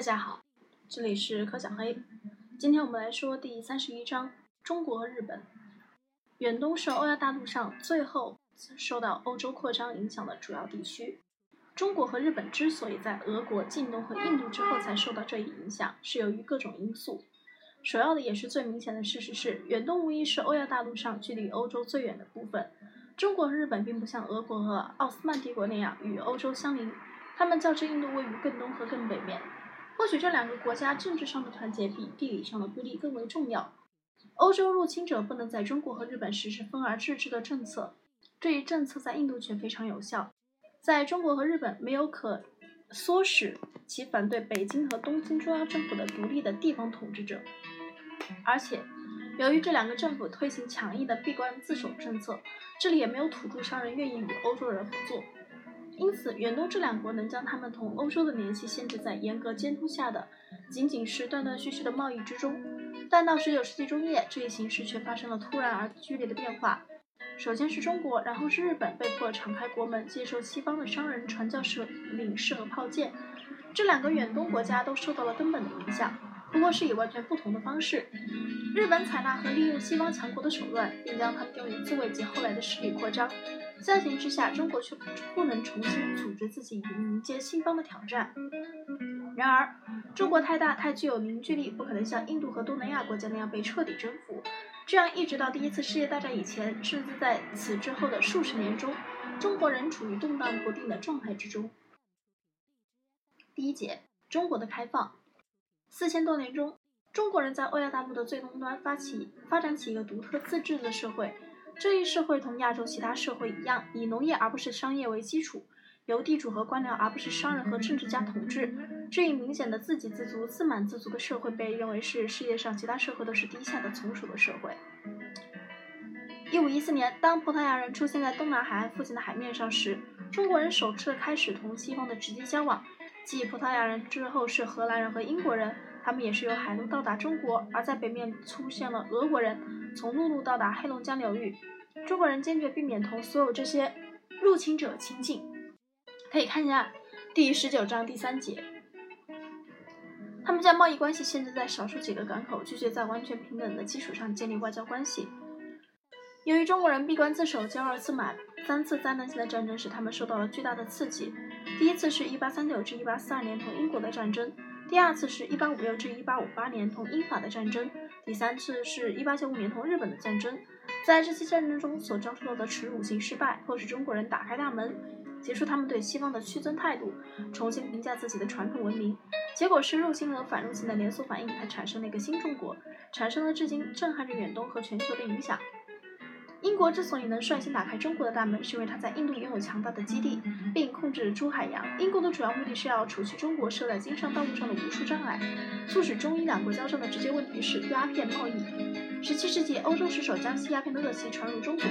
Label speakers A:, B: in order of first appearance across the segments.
A: 大家好，这里是柯小黑。今天我们来说第三十一章：中国和日本。远东是欧亚大陆上最后受到欧洲扩张影响的主要地区。中国和日本之所以在俄国、近东和印度之后才受到这一影响，是由于各种因素。首要的也是最明显的事实是，远东无疑是欧亚大陆上距离欧洲最远的部分。中国和日本并不像俄国和奥斯曼帝国那样与欧洲相邻，他们较之印度位于更东和更北面。或许这两个国家政治上的团结比地理上的孤立更为重要。欧洲入侵者不能在中国和日本实施分而治之的政策，这一政策在印度却非常有效。在中国和日本没有可唆使其反对北京和东京中央政府的独立的地方统治者，而且由于这两个政府推行强硬的闭关自守政策，这里也没有土著商人愿意与欧洲人合作。因此，远东这两国能将他们同欧洲的联系限制在严格监督下的，仅仅是断断续续的贸易之中。但到19世纪中叶，这一形势却发生了突然而剧烈的变化。首先是中国，然后是日本，被迫敞开国门，接受西方的商人、传教士、领事和炮舰。这两个远东国家都受到了根本的影响，不过是以完全不同的方式。日本采纳和利用西方强国的手段，并将它们用于自卫及后来的势力扩张。相形之下，中国却不能重新组织自己以迎接西方的挑战。然而，中国太大，太具有凝聚力，不可能像印度和东南亚国家那样被彻底征服。这样一直到第一次世界大战以前，甚至在此之后的数十年中，中国仍处于动荡不定的状态之中。第一节，中国的开放。四千多年中，中国人在欧亚大陆的最东端发起发展起一个独特自治的社会。这一社会同亚洲其他社会一样，以农业而不是商业为基础，由地主和官僚而不是商人和政治家统治。这一明显的自给自足、自满自足的社会被认为是世界上其他社会都是低下的从属的社会。一五一四年，当葡萄牙人出现在东南海岸附近的海面上时，中国人首次开始同西方的直接交往。继葡萄牙人之后是荷兰人和英国人，他们也是由海路到达中国；而在北面出现了俄国人，从陆路到达黑龙江流域。中国人坚决避免同所有这些入侵者亲近。可以看一下第十九章第三节，他们将贸易关系限制在少数几个港口，拒绝在完全平等的基础上建立外交关系。由于中国人闭关自守、骄傲自满，三次灾难性的战争使他们受到了巨大的刺激。第一次是一八三九至一八四二年同英国的战争，第二次是一八五六至一八五八年同英法的战争，第三次是一八九五年同日本的战争。在这些战争中所遭受到的耻辱性失败，迫使中国人打开大门，结束他们对西方的屈尊态度，重新评价自己的传统文明。结果是入侵和反入侵的连锁反应，才产生了一个新中国，产生了至今震撼着远东和全球的影响。英国之所以能率先打开中国的大门，是因为它在印度拥有强大的基地，并控制珠海洋。英国的主要目的是要除去中国设在经商道路上的无数障碍。促使中英两国交战的直接问题是鸦片贸易。十七世纪，欧洲失手将吸鸦片的恶习传入中国，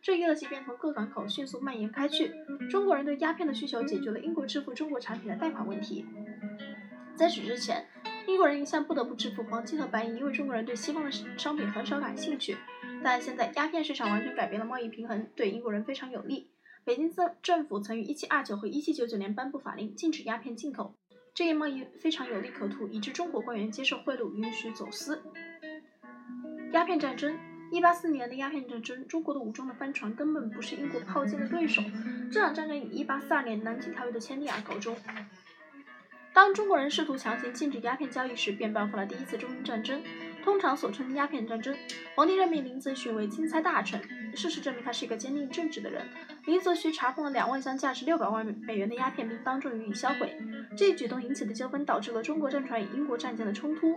A: 这一恶习便从各港口迅速蔓延开去。中国人对鸦片的需求解决了英国支付中国产品的贷款问题。在此之前，英国人一向不得不支付黄金和白银，因为中国人对西方的商品很少感兴趣。但现在鸦片市场完全改变了贸易平衡，对英国人非常有利。北京政政府曾于1729和1799年颁布法令，禁止鸦片进口，这一贸易非常有利可图，以致中国官员接受贿赂，允许走私。鸦片战争，1844年的鸦片战争，中国的武装的帆船根本不是英国炮舰的对手。这场战争以1842年南京条约的签订而告终。当中国人试图强行禁止鸦片交易时，便爆发了第一次中英战争。通常所称的鸦片战争，皇帝任命林则徐为钦差大臣。事实证明他是一个坚定正直的人。林则徐查封了两万箱价值六百万美元的鸦片，并当众予以销毁。这一举动引起的纠纷导致了中国战船与英国战舰的冲突。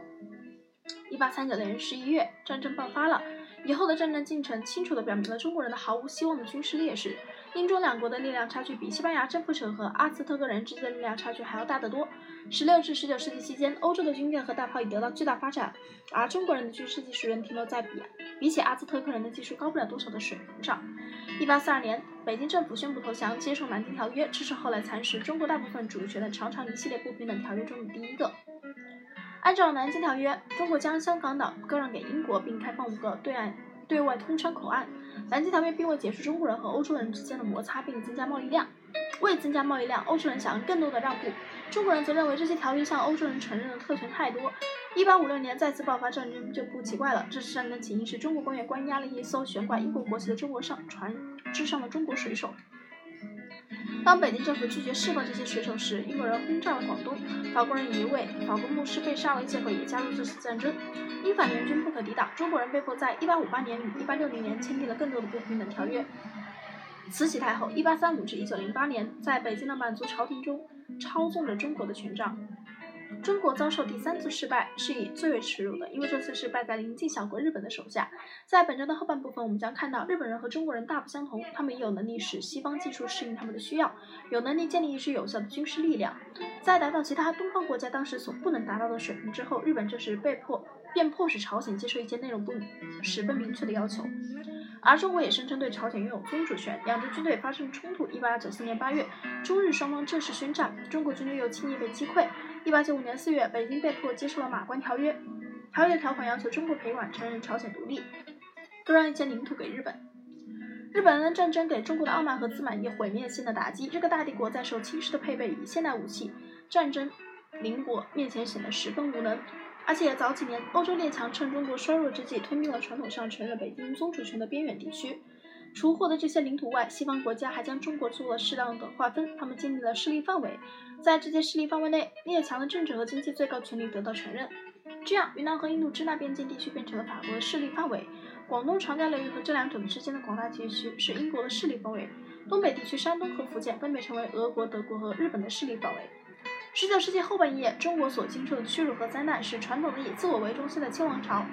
A: 一八三九年十一月，战争爆发了。以后的战争进程清楚地表明了中国人的毫无希望的军事劣势。英中两国的力量差距比西班牙征服者和阿兹特克人之间的力量差距还要大得多。十六至十九世纪期间，欧洲的军舰和大炮已得到巨大发展，而中国人的军事技术仍停留在比比起阿兹特克人的技术高不了多少的水平上。一八四二年，北京政府宣布投降，接受《南京条约》，这是后来蚕食中国大部分主权的长长一系列不平等条约中的第一个。按照《南京条约》，中国将香港岛割让给英国，并开放五个对岸对外通商口岸。《南京条约》并未结束中国人和欧洲人之间的摩擦，并增加贸易量。为增加贸易量，欧洲人想要更多的让步，中国人则认为这些条约向欧洲人承认的特权太多。一八五六年再次爆发战争就不奇怪了。这次战争起因是中国官员关押了一艘悬挂英国国旗的中国上船只上的中国水手。当北京政府拒绝释放这些水手时，英国人轰炸了广东。法国人以为法国牧师被杀为借口也加入这次战争。英法联军不可抵挡，中国人被迫在一八五八年与一八六零年签订了更多的不平等条约。慈禧太后一八三五至一九零八年在北京的满族朝廷中操纵着中国的权杖。中国遭受第三次失败是以最为耻辱的，因为这次是败在邻近小国日本的手下。在本章的后半部分，我们将看到日本人和中国人大不相同，他们有能力使西方技术适应他们的需要，有能力建立一支有效的军事力量。在达到其他东方国家当时所不能达到的水平之后，日本这时被迫便迫使朝鲜接受一些内容不十分明确的要求。而中国也声称对朝鲜拥有宗主权，两支军队发生冲突。一八九四年八月，中日双方正式宣战，中国军队又轻易被击溃。一八九五年四月，北京被迫接受了《马关条约》，条约条款要求中国赔款、承认朝鲜独立，割让一些领土给日本。日本的战争给中国的傲慢和自满以毁灭性的打击。这个大帝国在受侵蚀的配备与现代武器战争邻国面前显得十分无能。而且早几年，欧洲列强趁中国衰弱之际，吞并了传统上承认北京宗主权的边远地区。除获得这些领土外，西方国家还将中国做了适当的划分。他们建立了势力范围，在这些势力范围内，列强的政治和经济最高权力得到承认。这样，云南和印度支那边境地区变成了法国的势力范围。广东长江流域和这两者之间的广大地区是英国的势力范围。东北地区，山东和福建分别成为俄国、德国和日本的势力范围。十九世纪后半叶，中国所经受的屈辱和灾难，使传统的以自我为中心的清王朝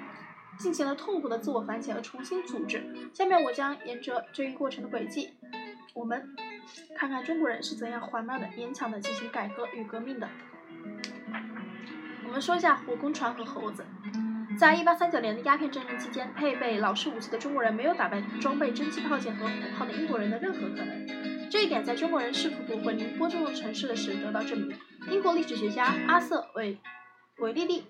A: 进行了痛苦的自我反省和重新组织。下面我将沿着这一过程的轨迹，我们看看中国人是怎样缓慢的、勉强的进行改革与革命的。我们说一下火攻船和猴子。在一八三九年的鸦片战争期间，配备老式武器的中国人没有打败装备蒸汽炮舰和火炮的英国人的任何可能。这一点在中国人试图夺回宁波这座城市的时得到证明。英国历史学家阿瑟韦韦利利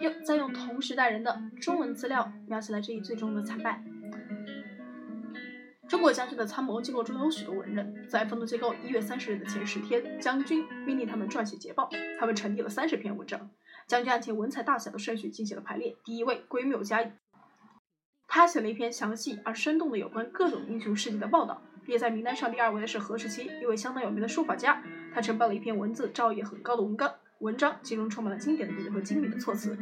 A: 又在用同时代人的中文资料描写了这一最终的惨败。中国将军的参谋机构中有许多文人，在愤怒机构一月三十日的前十天，将军命令他们撰写捷报。他们成立了三十篇文章，将军按其文采大小的顺序进行了排列。第一位归谬加他写了一篇详细而生动的有关各种英雄事迹的报道。列在名单上第二位的是何时期，一位相当有名的书法家。他承办了一篇文字造诣很高的文纲文章，其中充满了经典的比喻和精美的措辞。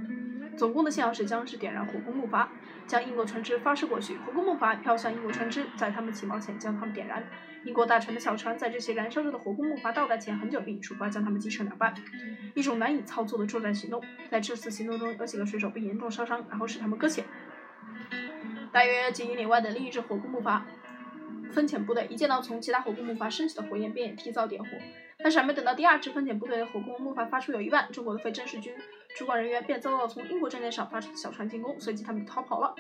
A: 总共的信号是将是点燃火攻木筏，将英国船只发射过去。火攻木筏飘向英国船只，在他们起锚前将他们点燃。英国大船的小船在这些燃烧着的火攻木筏到达前很久便出发，将他们击成两半。一种难以操作的作战行动。在这次行动中，有几个水手被严重烧伤，然后使他们搁浅。大约几英里外的另一只火攻木筏。分遣部队一见到从其他火攻木筏升起的火焰，便也提早点火。但是还没等到第二支分遣部队的火攻木筏发出有一半，中国的非正式军主管人员便遭到了从英国战舰上发出的小船进攻，随即他们逃跑了。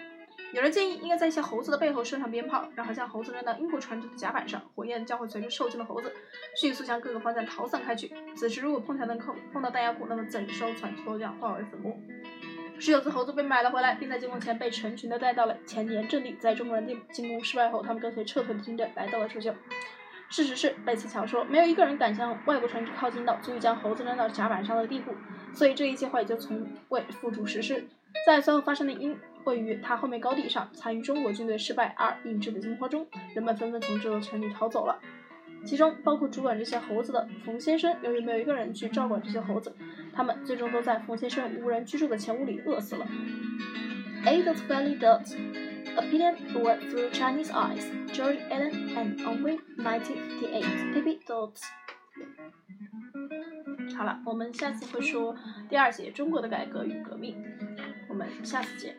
A: 有人建议，应该在一些猴子的背后射上鞭炮，然后将猴子扔到英国船只的甲板上，火焰将会随着受惊的猴子迅速向各个方向逃散开去。此时如果碰巧能碰碰到弹药库，那么整艘船都将化为粉末。十九只猴子被买了回来，并在进攻前被成群的带到了前沿阵地。在中国人进进攻失败后，他们跟随撤退的军队来到了求救。事实是，贝斯乔说，没有一个人敢向外国船只靠近到足以将猴子扔到甲板上的地步，所以这一计划也就从未付诸实施。在随后发生的因位于他后面高地上参与中国军队失败而引致的惊慌中，人们纷纷从这座城里逃走了。其中包括主管这些猴子的冯先生，由于没有一个人去照管这些猴子，他们最终都在冯先生无人居住的前屋里饿死了。A. Valley Dot Opinion Work Through Chinese Eyes George Allen and Onwin 1958 P. P. Dot 好了，我们下次会说第二节中国的改革与革命，我们下次见。